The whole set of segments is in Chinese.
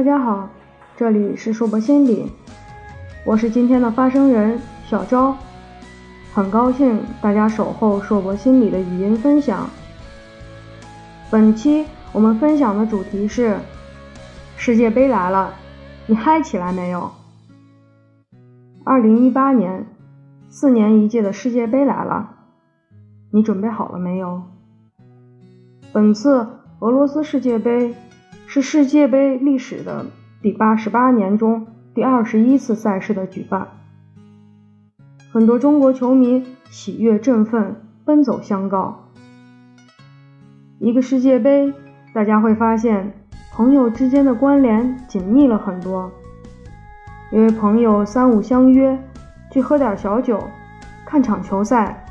大家好，这里是硕博心理，我是今天的发声人小昭，很高兴大家守候硕博心理的语音分享。本期我们分享的主题是世界杯来了，你嗨起来没有？二零一八年，四年一届的世界杯来了，你准备好了没有？本次俄罗斯世界杯。是世界杯历史的第八十八年中第二十一次赛事的举办，很多中国球迷喜悦振奋，奔走相告。一个世界杯，大家会发现朋友之间的关联紧密了很多，因为朋友三五相约去喝点小酒，看场球赛，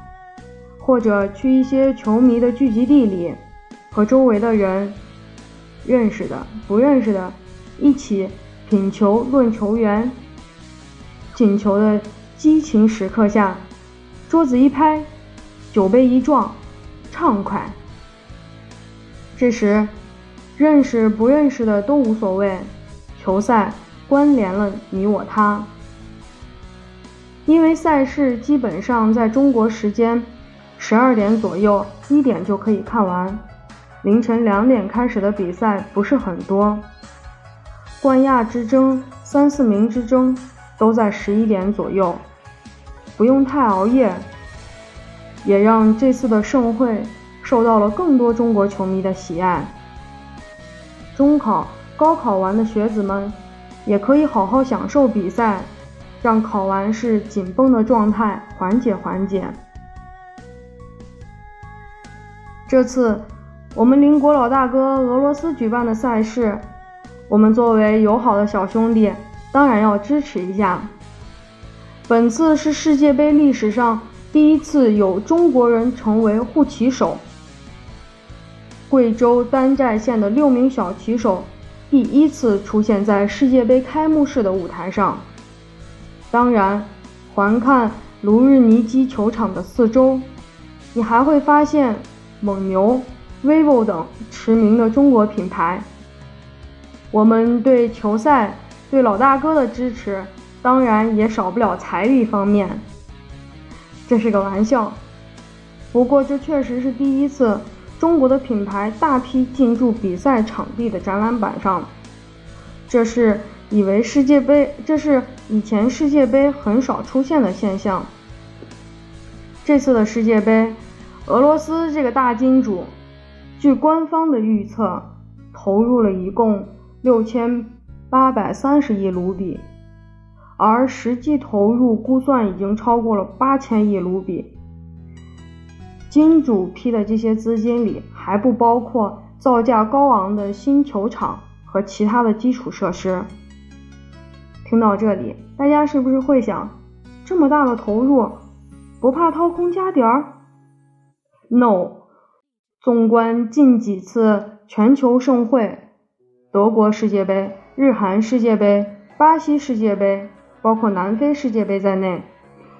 或者去一些球迷的聚集地里，和周围的人。认识的、不认识的，一起品球论球员。进球的激情时刻下，桌子一拍，酒杯一撞，畅快。这时，认识不认识的都无所谓，球赛关联了你我他。因为赛事基本上在中国时间十二点左右，一点就可以看完。凌晨两点开始的比赛不是很多，冠亚之争、三四名之争都在十一点左右，不用太熬夜，也让这次的盛会受到了更多中国球迷的喜爱。中考、高考完的学子们也可以好好享受比赛，让考完试紧绷的状态缓解缓解。这次。我们邻国老大哥俄罗斯举办的赛事，我们作为友好的小兄弟，当然要支持一下。本次是世界杯历史上第一次有中国人成为护旗手，贵州丹寨县的六名小旗手第一次出现在世界杯开幕式的舞台上。当然，环看卢日尼基球场的四周，你还会发现蒙牛。Vivo 等驰名的中国品牌，我们对球赛、对老大哥的支持，当然也少不了财力方面。这是个玩笑，不过这确实是第一次中国的品牌大批进驻比赛场地的展览板上。这是以为世界杯，这是以前世界杯很少出现的现象。这次的世界杯，俄罗斯这个大金主。据官方的预测，投入了一共六千八百三十亿卢比，而实际投入估算已经超过了八千亿卢比。金主批的这些资金里还不包括造价高昂的新球场和其他的基础设施。听到这里，大家是不是会想，这么大的投入，不怕掏空家底儿？No。纵观近几次全球盛会，德国世界杯、日韩世界杯、巴西世界杯，包括南非世界杯在内，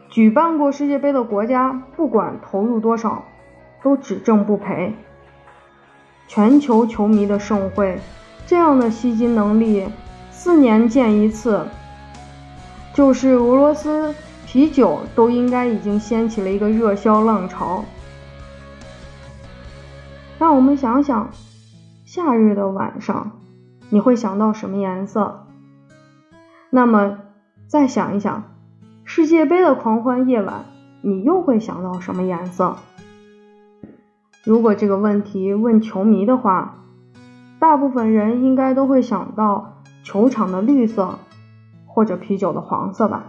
举办过世界杯的国家，不管投入多少，都只挣不赔。全球球迷的盛会，这样的吸金能力，四年见一次，就是俄罗斯啤酒都应该已经掀起了一个热销浪潮。让我们想想，夏日的晚上，你会想到什么颜色？那么再想一想，世界杯的狂欢夜晚，你又会想到什么颜色？如果这个问题问球迷的话，大部分人应该都会想到球场的绿色，或者啤酒的黄色吧。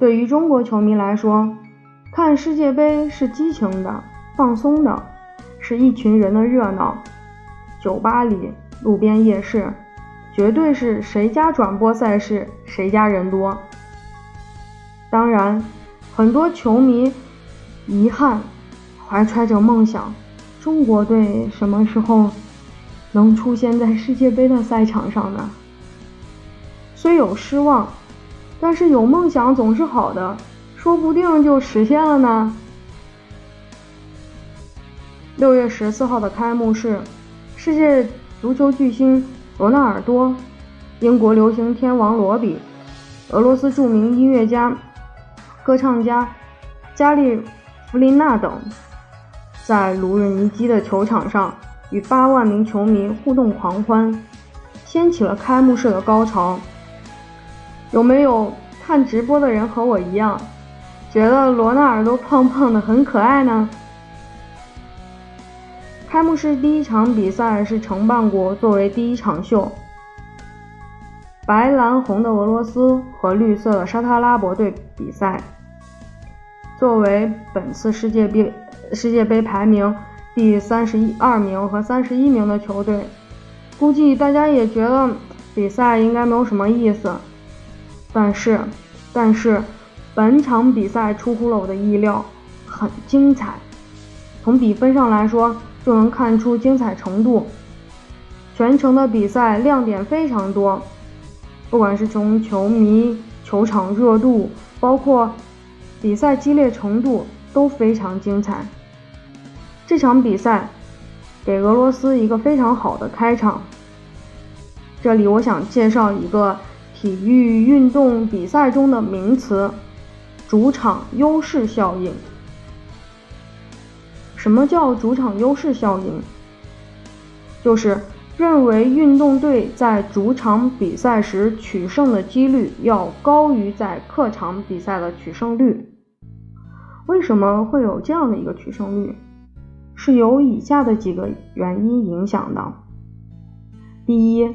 对于中国球迷来说，看世界杯是激情的、放松的。是一群人的热闹，酒吧里、路边夜市，绝对是谁家转播赛事谁家人多。当然，很多球迷遗憾，怀揣着梦想，中国队什么时候能出现在世界杯的赛场上呢？虽有失望，但是有梦想总是好的，说不定就实现了呢。六月十四号的开幕式，世界足球巨星罗纳尔多、英国流行天王罗比、俄罗斯著名音乐家、歌唱家加利弗林娜等，在卢日尼基的球场上与八万名球迷互动狂欢，掀起了开幕式的高潮。有没有看直播的人和我一样，觉得罗纳尔多胖胖的很可爱呢？开幕式第一场比赛是承办国作为第一场秀，白蓝红的俄罗斯和绿色的沙特阿拉伯队比赛。作为本次世界杯世界杯排名第三十一二名和三十一名的球队，估计大家也觉得比赛应该没有什么意思。但是，但是本场比赛出乎了我的意料，很精彩。从比分上来说。就能看出精彩程度。全程的比赛亮点非常多，不管是从球迷、球场热度，包括比赛激烈程度都非常精彩。这场比赛给俄罗斯一个非常好的开场。这里我想介绍一个体育运动比赛中的名词——主场优势效应。什么叫主场优势效应？就是认为运动队在主场比赛时取胜的几率要高于在客场比赛的取胜率。为什么会有这样的一个取胜率？是由以下的几个原因影响的。第一，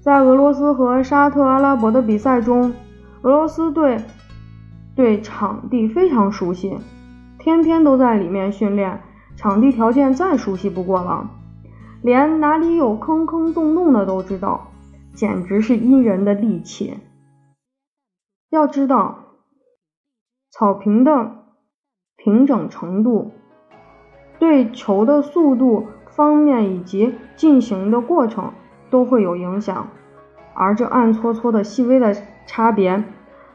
在俄罗斯和沙特阿拉伯的比赛中，俄罗斯队对场地非常熟悉。天天都在里面训练，场地条件再熟悉不过了，连哪里有坑坑洞洞的都知道，简直是阴人的利器。要知道，草坪的平整程度对球的速度方面以及进行的过程都会有影响，而这暗搓搓的细微的差别，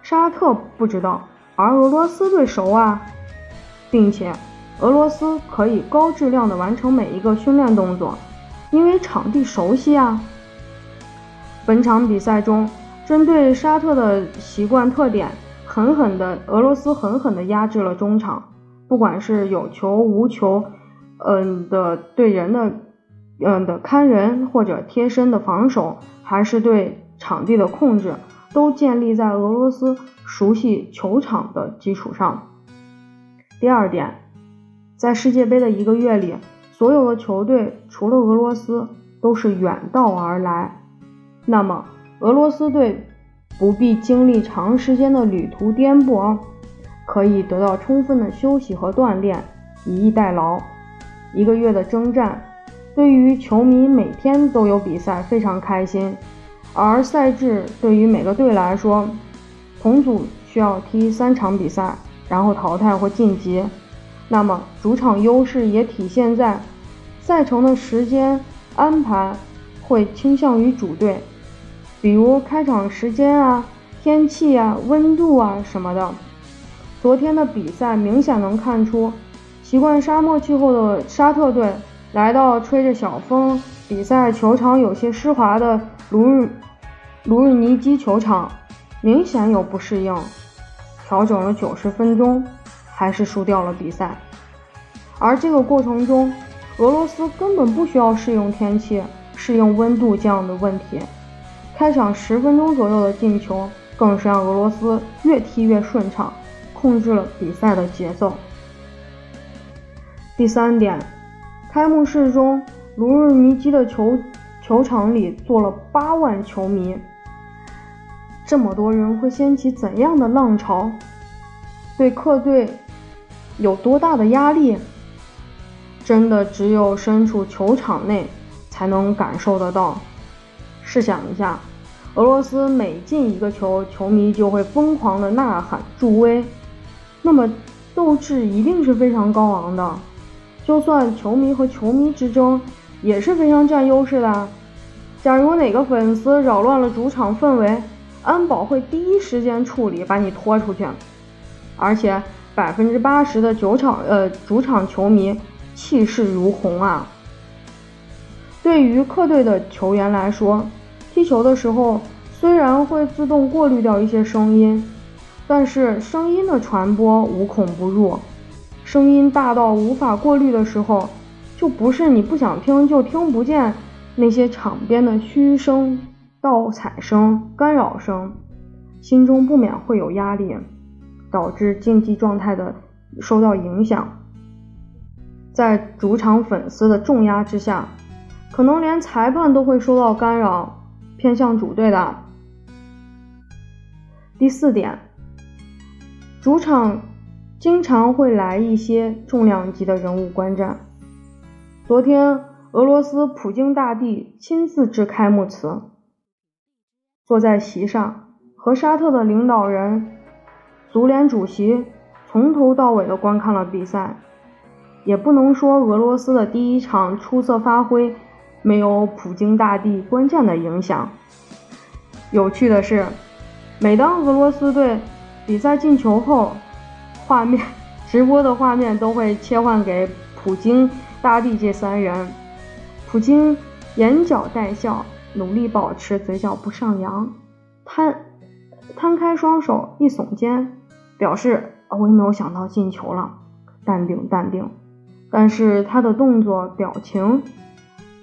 沙特不知道，而俄罗斯队熟啊。并且，俄罗斯可以高质量的完成每一个训练动作，因为场地熟悉啊。本场比赛中，针对沙特的习惯特点，狠狠的俄罗斯狠狠的压制了中场，不管是有球无球，嗯的对人的，嗯的看人或者贴身的防守，还是对场地的控制，都建立在俄罗斯熟悉球场的基础上。第二点，在世界杯的一个月里，所有的球队除了俄罗斯都是远道而来。那么，俄罗斯队不必经历长时间的旅途颠簸，可以得到充分的休息和锻炼，以逸待劳。一个月的征战，对于球迷每天都有比赛非常开心。而赛制对于每个队来说，同组需要踢三场比赛。然后淘汰或晋级，那么主场优势也体现在赛程的时间安排会倾向于主队，比如开场时间啊、天气啊、温度啊什么的。昨天的比赛明显能看出，习惯沙漠气候的沙特队来到吹着小风、比赛球场有些湿滑的卢日卢日尼基球场，明显有不适应。调整了九十分钟，还是输掉了比赛。而这个过程中，俄罗斯根本不需要适应天气、适应温度这样的问题。开场十分钟左右的进球，更是让俄罗斯越踢越顺畅，控制了比赛的节奏。第三点，开幕式中卢日尼基的球球场里坐了八万球迷。这么多人会掀起怎样的浪潮？对客队有多大的压力？真的只有身处球场内才能感受得到。试想一下，俄罗斯每进一个球，球迷就会疯狂的呐喊助威，那么斗志一定是非常高昂的。就算球迷和球迷之争也是非常占优势的。假如哪个粉丝扰乱了主场氛围，安保会第一时间处理，把你拖出去。而且百分之八十的酒场呃主场球迷气势如虹啊。对于客队的球员来说，踢球的时候，虽然会自动过滤掉一些声音，但是声音的传播无孔不入。声音大到无法过滤的时候，就不是你不想听就听不见那些场边的嘘声、倒彩声、干扰声，心中不免会有压力，导致竞技状态的受到影响。在主场粉丝的重压之下，可能连裁判都会受到干扰，偏向主队的。第四点，主场。经常会来一些重量级的人物观战。昨天，俄罗斯普京大帝亲自致开幕词，坐在席上，和沙特的领导人、足联主席从头到尾的观看了比赛。也不能说俄罗斯的第一场出色发挥没有普京大帝关键的影响。有趣的是，每当俄罗斯队比赛进球后，画面直播的画面都会切换给普京大帝这三人。普京眼角带笑，努力保持嘴角不上扬，摊摊开双手，一耸肩，表示我也没有想到进球了，淡定淡定。但是他的动作表情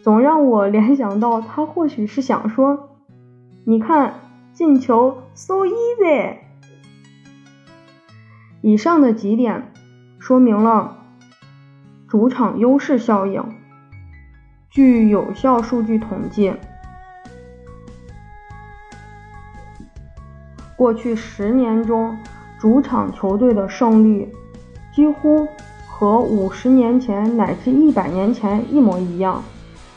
总让我联想到，他或许是想说：“你看进球，so easy。”以上的几点说明了主场优势效应。据有效数据统计，过去十年中，主场球队的胜率几乎和五十年前乃至一百年前一模一样，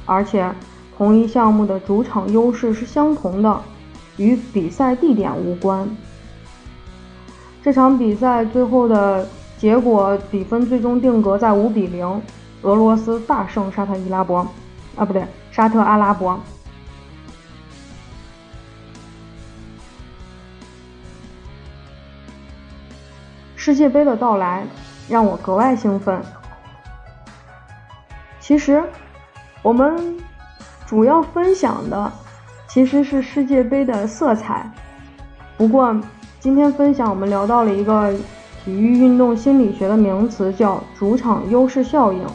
而且同一项目的主场优势是相同的，与比赛地点无关。这场比赛最后的结果比分最终定格在五比零，俄罗斯大胜沙特伊拉伯，啊不对，沙特阿拉伯。世界杯的到来让我格外兴奋。其实，我们主要分享的其实是世界杯的色彩，不过。今天分享，我们聊到了一个体育运动心理学的名词，叫主场优势效应。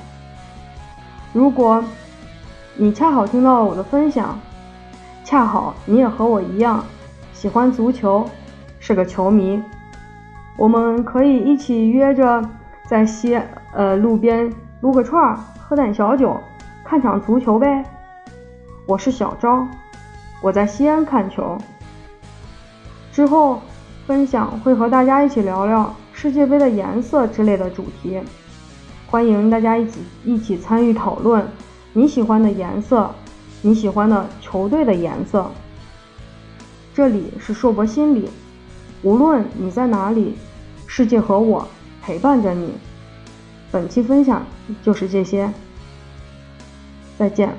如果你恰好听到了我的分享，恰好你也和我一样喜欢足球，是个球迷，我们可以一起约着在西呃路边撸个串儿，喝点小酒，看场足球呗。我是小昭，我在西安看球，之后。分享会和大家一起聊聊世界杯的颜色之类的主题，欢迎大家一起一起参与讨论你喜欢的颜色，你喜欢的球队的颜色。这里是硕博心理，无论你在哪里，世界和我陪伴着你。本期分享就是这些，再见。